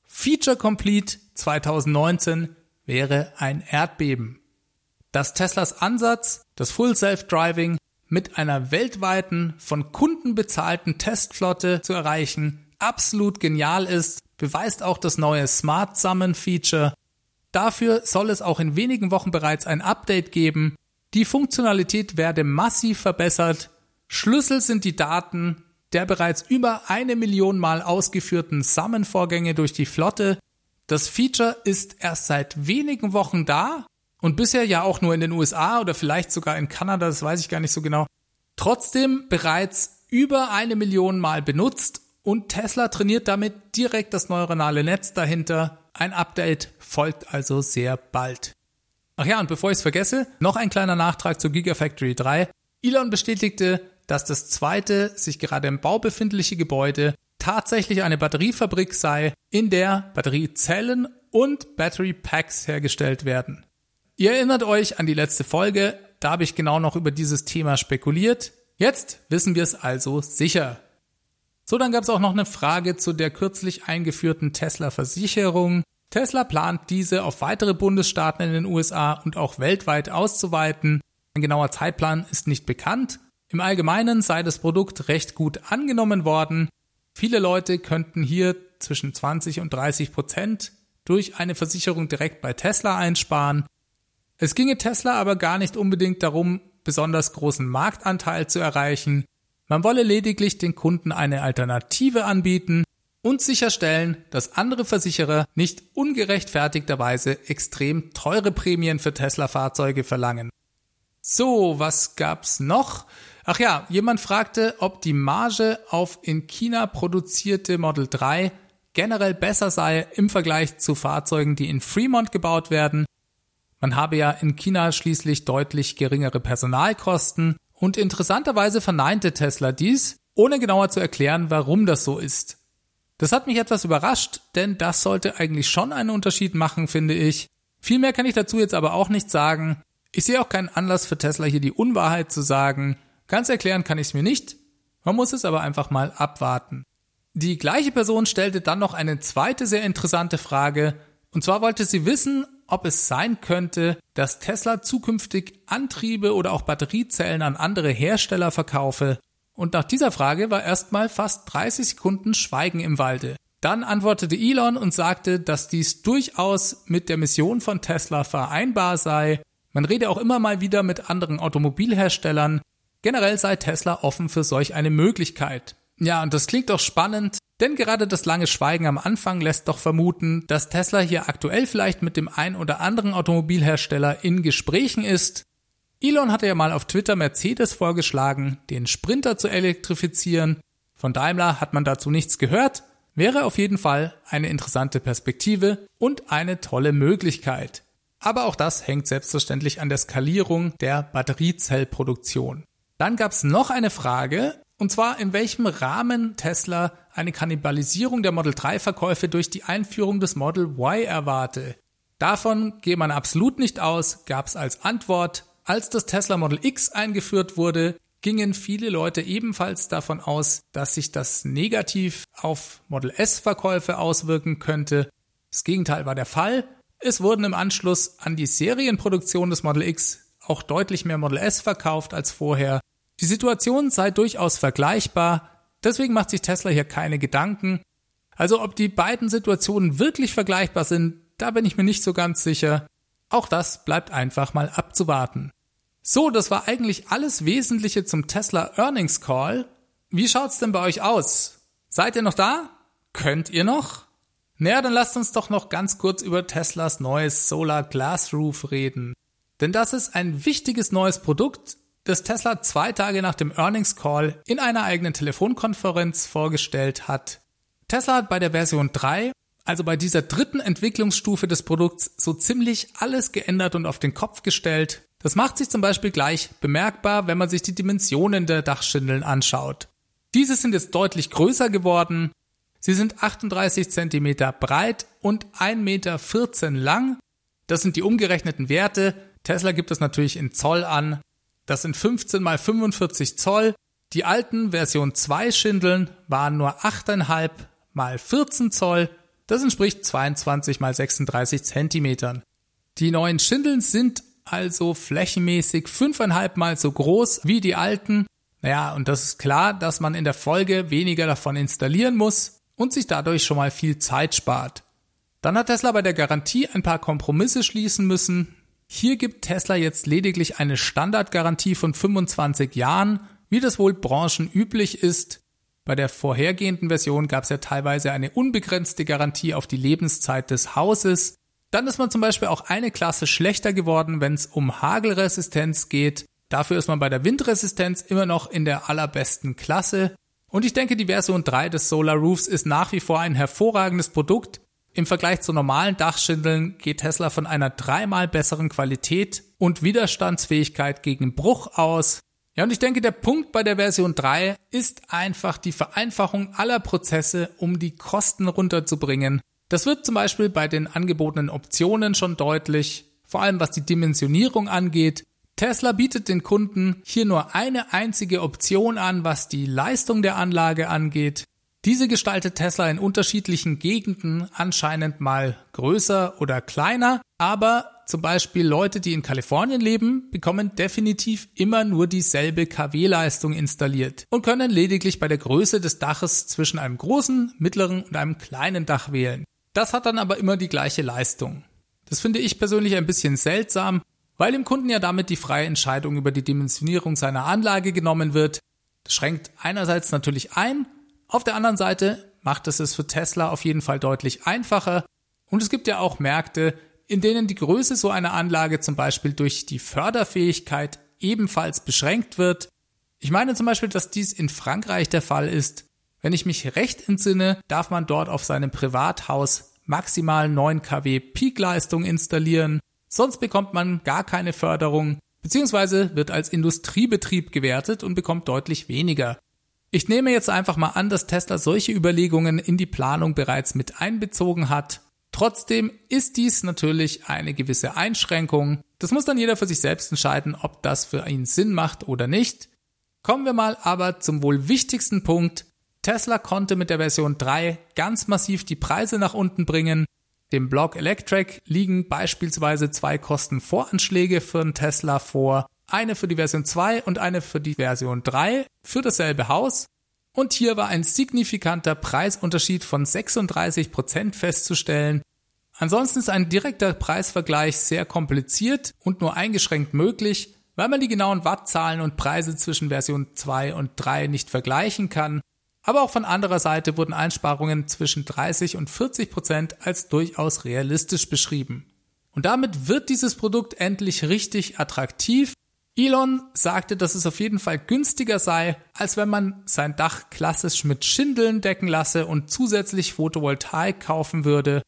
Feature Complete 2019 wäre ein Erdbeben. Dass Teslas Ansatz, das Full Self-Driving mit einer weltweiten, von Kunden bezahlten Testflotte zu erreichen, absolut genial ist, beweist auch das neue Smart Summon Feature. Dafür soll es auch in wenigen Wochen bereits ein Update geben, die Funktionalität werde massiv verbessert. Schlüssel sind die Daten der bereits über eine Million Mal ausgeführten Summon-Vorgänge durch die Flotte. Das Feature ist erst seit wenigen Wochen da und bisher ja auch nur in den USA oder vielleicht sogar in Kanada, das weiß ich gar nicht so genau. Trotzdem bereits über eine Million Mal benutzt und Tesla trainiert damit direkt das neuronale Netz dahinter. Ein Update folgt also sehr bald. Ach ja, und bevor ich es vergesse, noch ein kleiner Nachtrag zu Gigafactory 3. Elon bestätigte, dass das zweite, sich gerade im Bau befindliche Gebäude tatsächlich eine Batteriefabrik sei, in der Batteriezellen und Battery Packs hergestellt werden. Ihr erinnert euch an die letzte Folge, da habe ich genau noch über dieses Thema spekuliert. Jetzt wissen wir es also sicher. So, dann gab es auch noch eine Frage zu der kürzlich eingeführten Tesla-Versicherung. Tesla plant diese auf weitere Bundesstaaten in den USA und auch weltweit auszuweiten. Ein genauer Zeitplan ist nicht bekannt. Im Allgemeinen sei das Produkt recht gut angenommen worden. Viele Leute könnten hier zwischen 20 und 30 Prozent durch eine Versicherung direkt bei Tesla einsparen. Es ginge Tesla aber gar nicht unbedingt darum, besonders großen Marktanteil zu erreichen. Man wolle lediglich den Kunden eine Alternative anbieten, und sicherstellen, dass andere Versicherer nicht ungerechtfertigterweise extrem teure Prämien für Tesla-Fahrzeuge verlangen. So, was gab's noch? Ach ja, jemand fragte, ob die Marge auf in China produzierte Model 3 generell besser sei im Vergleich zu Fahrzeugen, die in Fremont gebaut werden. Man habe ja in China schließlich deutlich geringere Personalkosten und interessanterweise verneinte Tesla dies, ohne genauer zu erklären, warum das so ist. Das hat mich etwas überrascht, denn das sollte eigentlich schon einen Unterschied machen, finde ich. Viel mehr kann ich dazu jetzt aber auch nicht sagen. Ich sehe auch keinen Anlass für Tesla hier die Unwahrheit zu sagen. Ganz erklären kann ich es mir nicht. Man muss es aber einfach mal abwarten. Die gleiche Person stellte dann noch eine zweite sehr interessante Frage. Und zwar wollte sie wissen, ob es sein könnte, dass Tesla zukünftig Antriebe oder auch Batteriezellen an andere Hersteller verkaufe und nach dieser Frage war erstmal fast 30 Sekunden Schweigen im Walde. Dann antwortete Elon und sagte, dass dies durchaus mit der Mission von Tesla vereinbar sei. Man rede auch immer mal wieder mit anderen Automobilherstellern. Generell sei Tesla offen für solch eine Möglichkeit. Ja, und das klingt doch spannend, denn gerade das lange Schweigen am Anfang lässt doch vermuten, dass Tesla hier aktuell vielleicht mit dem ein oder anderen Automobilhersteller in Gesprächen ist. Elon hatte ja mal auf Twitter Mercedes vorgeschlagen, den Sprinter zu elektrifizieren. Von Daimler hat man dazu nichts gehört. wäre auf jeden Fall eine interessante Perspektive und eine tolle Möglichkeit. Aber auch das hängt selbstverständlich an der Skalierung der Batteriezellproduktion. Dann gab es noch eine Frage, und zwar in welchem Rahmen Tesla eine Kannibalisierung der Model 3 Verkäufe durch die Einführung des Model Y erwarte. Davon gehe man absolut nicht aus, gab es als Antwort, als das Tesla Model X eingeführt wurde, gingen viele Leute ebenfalls davon aus, dass sich das negativ auf Model S Verkäufe auswirken könnte. Das Gegenteil war der Fall. Es wurden im Anschluss an die Serienproduktion des Model X auch deutlich mehr Model S verkauft als vorher. Die Situation sei durchaus vergleichbar, deswegen macht sich Tesla hier keine Gedanken. Also ob die beiden Situationen wirklich vergleichbar sind, da bin ich mir nicht so ganz sicher. Auch das bleibt einfach mal abzuwarten. So, das war eigentlich alles Wesentliche zum Tesla Earnings Call. Wie schaut's denn bei euch aus? Seid ihr noch da? Könnt ihr noch? Naja, dann lasst uns doch noch ganz kurz über Teslas neues Solar Glass Roof reden. Denn das ist ein wichtiges neues Produkt, das Tesla zwei Tage nach dem Earnings Call in einer eigenen Telefonkonferenz vorgestellt hat. Tesla hat bei der Version 3, also bei dieser dritten Entwicklungsstufe des Produkts, so ziemlich alles geändert und auf den Kopf gestellt. Das macht sich zum Beispiel gleich bemerkbar, wenn man sich die Dimensionen der Dachschindeln anschaut. Diese sind jetzt deutlich größer geworden. Sie sind 38 cm breit und 1,14 Meter lang. Das sind die umgerechneten Werte. Tesla gibt es natürlich in Zoll an. Das sind 15 mal 45 Zoll. Die alten Version 2 Schindeln waren nur 8,5 mal 14 Zoll. Das entspricht 22 mal 36 Zentimetern. Die neuen Schindeln sind also flächenmäßig 5,5 mal so groß wie die alten. Naja, und das ist klar, dass man in der Folge weniger davon installieren muss und sich dadurch schon mal viel Zeit spart. Dann hat Tesla bei der Garantie ein paar Kompromisse schließen müssen. Hier gibt Tesla jetzt lediglich eine Standardgarantie von 25 Jahren, wie das wohl branchenüblich ist. Bei der vorhergehenden Version gab es ja teilweise eine unbegrenzte Garantie auf die Lebenszeit des Hauses. Dann ist man zum Beispiel auch eine Klasse schlechter geworden, wenn es um Hagelresistenz geht. Dafür ist man bei der Windresistenz immer noch in der allerbesten Klasse. Und ich denke, die Version 3 des Solar Roofs ist nach wie vor ein hervorragendes Produkt. Im Vergleich zu normalen Dachschindeln geht Tesla von einer dreimal besseren Qualität und Widerstandsfähigkeit gegen Bruch aus. Ja, und ich denke, der Punkt bei der Version 3 ist einfach die Vereinfachung aller Prozesse, um die Kosten runterzubringen. Das wird zum Beispiel bei den angebotenen Optionen schon deutlich, vor allem was die Dimensionierung angeht. Tesla bietet den Kunden hier nur eine einzige Option an, was die Leistung der Anlage angeht. Diese gestaltet Tesla in unterschiedlichen Gegenden anscheinend mal größer oder kleiner, aber zum Beispiel Leute, die in Kalifornien leben, bekommen definitiv immer nur dieselbe KW-Leistung installiert und können lediglich bei der Größe des Daches zwischen einem großen, mittleren und einem kleinen Dach wählen. Das hat dann aber immer die gleiche Leistung. Das finde ich persönlich ein bisschen seltsam, weil dem Kunden ja damit die freie Entscheidung über die Dimensionierung seiner Anlage genommen wird. Das schränkt einerseits natürlich ein auf der anderen Seite macht es es für Tesla auf jeden Fall deutlich einfacher. Und es gibt ja auch Märkte, in denen die Größe so einer Anlage zum Beispiel durch die Förderfähigkeit ebenfalls beschränkt wird. Ich meine zum Beispiel, dass dies in Frankreich der Fall ist. Wenn ich mich recht entsinne, darf man dort auf seinem Privathaus maximal 9 kW Peakleistung installieren, sonst bekommt man gar keine Förderung, beziehungsweise wird als Industriebetrieb gewertet und bekommt deutlich weniger. Ich nehme jetzt einfach mal an, dass Tesla solche Überlegungen in die Planung bereits mit einbezogen hat. Trotzdem ist dies natürlich eine gewisse Einschränkung. Das muss dann jeder für sich selbst entscheiden, ob das für ihn Sinn macht oder nicht. Kommen wir mal aber zum wohl wichtigsten Punkt. Tesla konnte mit der Version 3 ganz massiv die Preise nach unten bringen. Dem Block Electric liegen beispielsweise zwei Kostenvoranschläge für einen Tesla vor eine für die Version 2 und eine für die Version 3 für dasselbe Haus. Und hier war ein signifikanter Preisunterschied von 36 Prozent festzustellen. Ansonsten ist ein direkter Preisvergleich sehr kompliziert und nur eingeschränkt möglich, weil man die genauen Wattzahlen und Preise zwischen Version 2 und 3 nicht vergleichen kann. Aber auch von anderer Seite wurden Einsparungen zwischen 30 und 40 Prozent als durchaus realistisch beschrieben. Und damit wird dieses Produkt endlich richtig attraktiv Elon sagte, dass es auf jeden Fall günstiger sei, als wenn man sein Dach klassisch mit Schindeln decken lasse und zusätzlich Photovoltaik kaufen würde.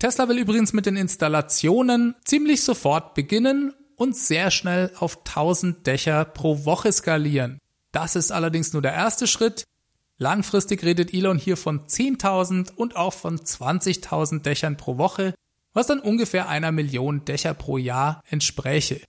Tesla will übrigens mit den Installationen ziemlich sofort beginnen und sehr schnell auf 1000 Dächer pro Woche skalieren. Das ist allerdings nur der erste Schritt. Langfristig redet Elon hier von 10.000 und auch von 20.000 Dächern pro Woche, was dann ungefähr einer Million Dächer pro Jahr entspräche.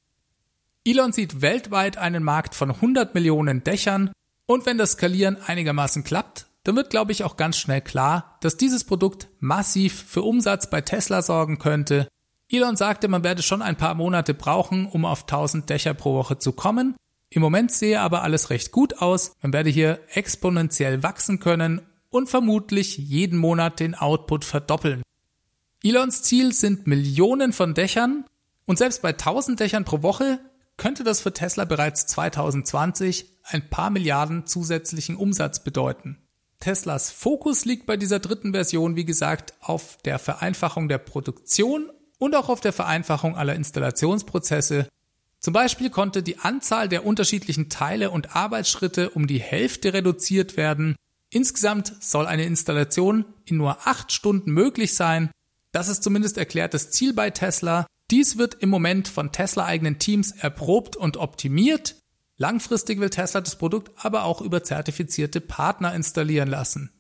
Elon sieht weltweit einen Markt von 100 Millionen Dächern und wenn das Skalieren einigermaßen klappt, dann wird, glaube ich, auch ganz schnell klar, dass dieses Produkt massiv für Umsatz bei Tesla sorgen könnte. Elon sagte, man werde schon ein paar Monate brauchen, um auf 1000 Dächer pro Woche zu kommen. Im Moment sehe aber alles recht gut aus. Man werde hier exponentiell wachsen können und vermutlich jeden Monat den Output verdoppeln. Elons Ziel sind Millionen von Dächern und selbst bei 1000 Dächern pro Woche könnte das für Tesla bereits 2020 ein paar Milliarden zusätzlichen Umsatz bedeuten. Teslas Fokus liegt bei dieser dritten Version, wie gesagt, auf der Vereinfachung der Produktion und auch auf der Vereinfachung aller Installationsprozesse. Zum Beispiel konnte die Anzahl der unterschiedlichen Teile und Arbeitsschritte um die Hälfte reduziert werden. Insgesamt soll eine Installation in nur acht Stunden möglich sein. Das ist zumindest erklärtes Ziel bei Tesla. Dies wird im Moment von Tesla-eigenen Teams erprobt und optimiert. Langfristig will Tesla das Produkt aber auch über zertifizierte Partner installieren lassen.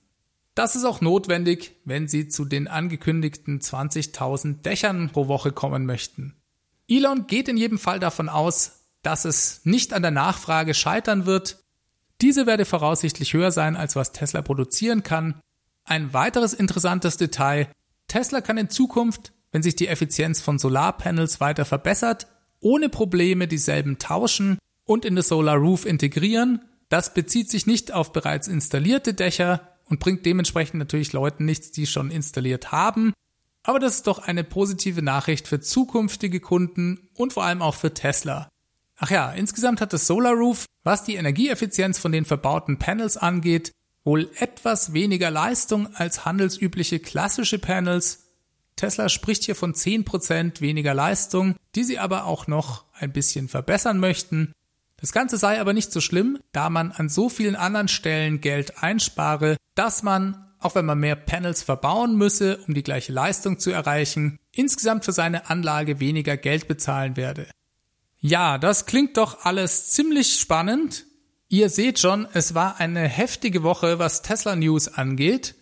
Das ist auch notwendig, wenn sie zu den angekündigten 20.000 Dächern pro Woche kommen möchten. Elon geht in jedem Fall davon aus, dass es nicht an der Nachfrage scheitern wird. Diese werde voraussichtlich höher sein, als was Tesla produzieren kann. Ein weiteres interessantes Detail. Tesla kann in Zukunft wenn sich die Effizienz von Solarpanels weiter verbessert, ohne Probleme dieselben tauschen und in das Solar Roof integrieren. Das bezieht sich nicht auf bereits installierte Dächer und bringt dementsprechend natürlich Leuten nichts, die schon installiert haben. Aber das ist doch eine positive Nachricht für zukünftige Kunden und vor allem auch für Tesla. Ach ja, insgesamt hat das Solar Roof, was die Energieeffizienz von den verbauten Panels angeht, wohl etwas weniger Leistung als handelsübliche klassische Panels, Tesla spricht hier von 10% weniger Leistung, die sie aber auch noch ein bisschen verbessern möchten. Das Ganze sei aber nicht so schlimm, da man an so vielen anderen Stellen Geld einspare, dass man, auch wenn man mehr Panels verbauen müsse, um die gleiche Leistung zu erreichen, insgesamt für seine Anlage weniger Geld bezahlen werde. Ja, das klingt doch alles ziemlich spannend. Ihr seht schon, es war eine heftige Woche, was Tesla News angeht.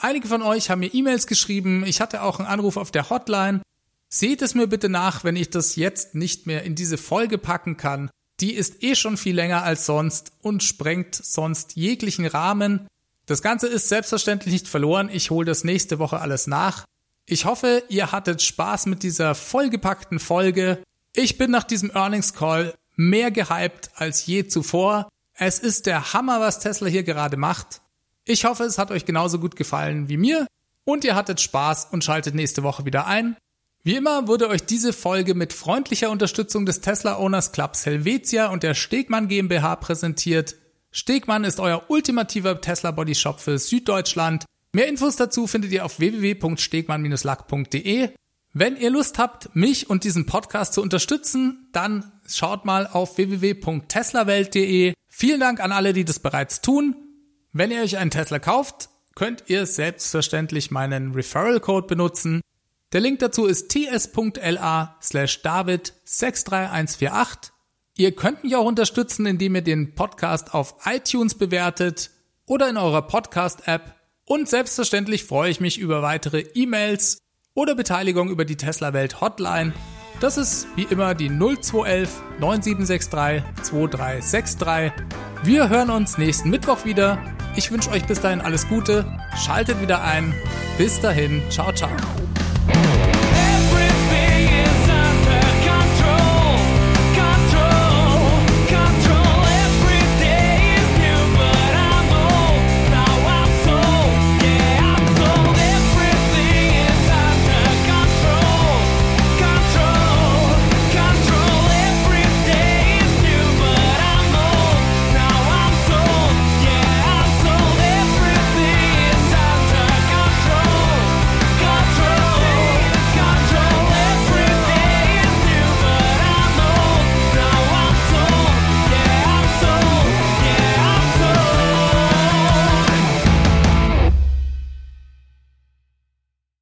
Einige von euch haben mir E-Mails geschrieben, ich hatte auch einen Anruf auf der Hotline. Seht es mir bitte nach, wenn ich das jetzt nicht mehr in diese Folge packen kann. Die ist eh schon viel länger als sonst und sprengt sonst jeglichen Rahmen. Das Ganze ist selbstverständlich nicht verloren. Ich hole das nächste Woche alles nach. Ich hoffe, ihr hattet Spaß mit dieser vollgepackten Folge. Ich bin nach diesem Earnings Call mehr gehypt als je zuvor. Es ist der Hammer, was Tesla hier gerade macht. Ich hoffe, es hat euch genauso gut gefallen wie mir und ihr hattet Spaß und schaltet nächste Woche wieder ein. Wie immer wurde euch diese Folge mit freundlicher Unterstützung des Tesla Owners Clubs Helvetia und der Stegmann GmbH präsentiert. Stegmann ist euer ultimativer Tesla Body Shop für Süddeutschland. Mehr Infos dazu findet ihr auf www.stegmann-lack.de. Wenn ihr Lust habt, mich und diesen Podcast zu unterstützen, dann schaut mal auf www.teslawelt.de. Vielen Dank an alle, die das bereits tun. Wenn ihr euch einen Tesla kauft, könnt ihr selbstverständlich meinen Referral Code benutzen. Der Link dazu ist ts.la slash david 63148. Ihr könnt mich auch unterstützen, indem ihr den Podcast auf iTunes bewertet oder in eurer Podcast-App. Und selbstverständlich freue ich mich über weitere E-Mails oder Beteiligung über die Tesla Welt Hotline. Das ist wie immer die 0211 9763 2363. Wir hören uns nächsten Mittwoch wieder. Ich wünsche euch bis dahin alles Gute. Schaltet wieder ein. Bis dahin. Ciao, ciao.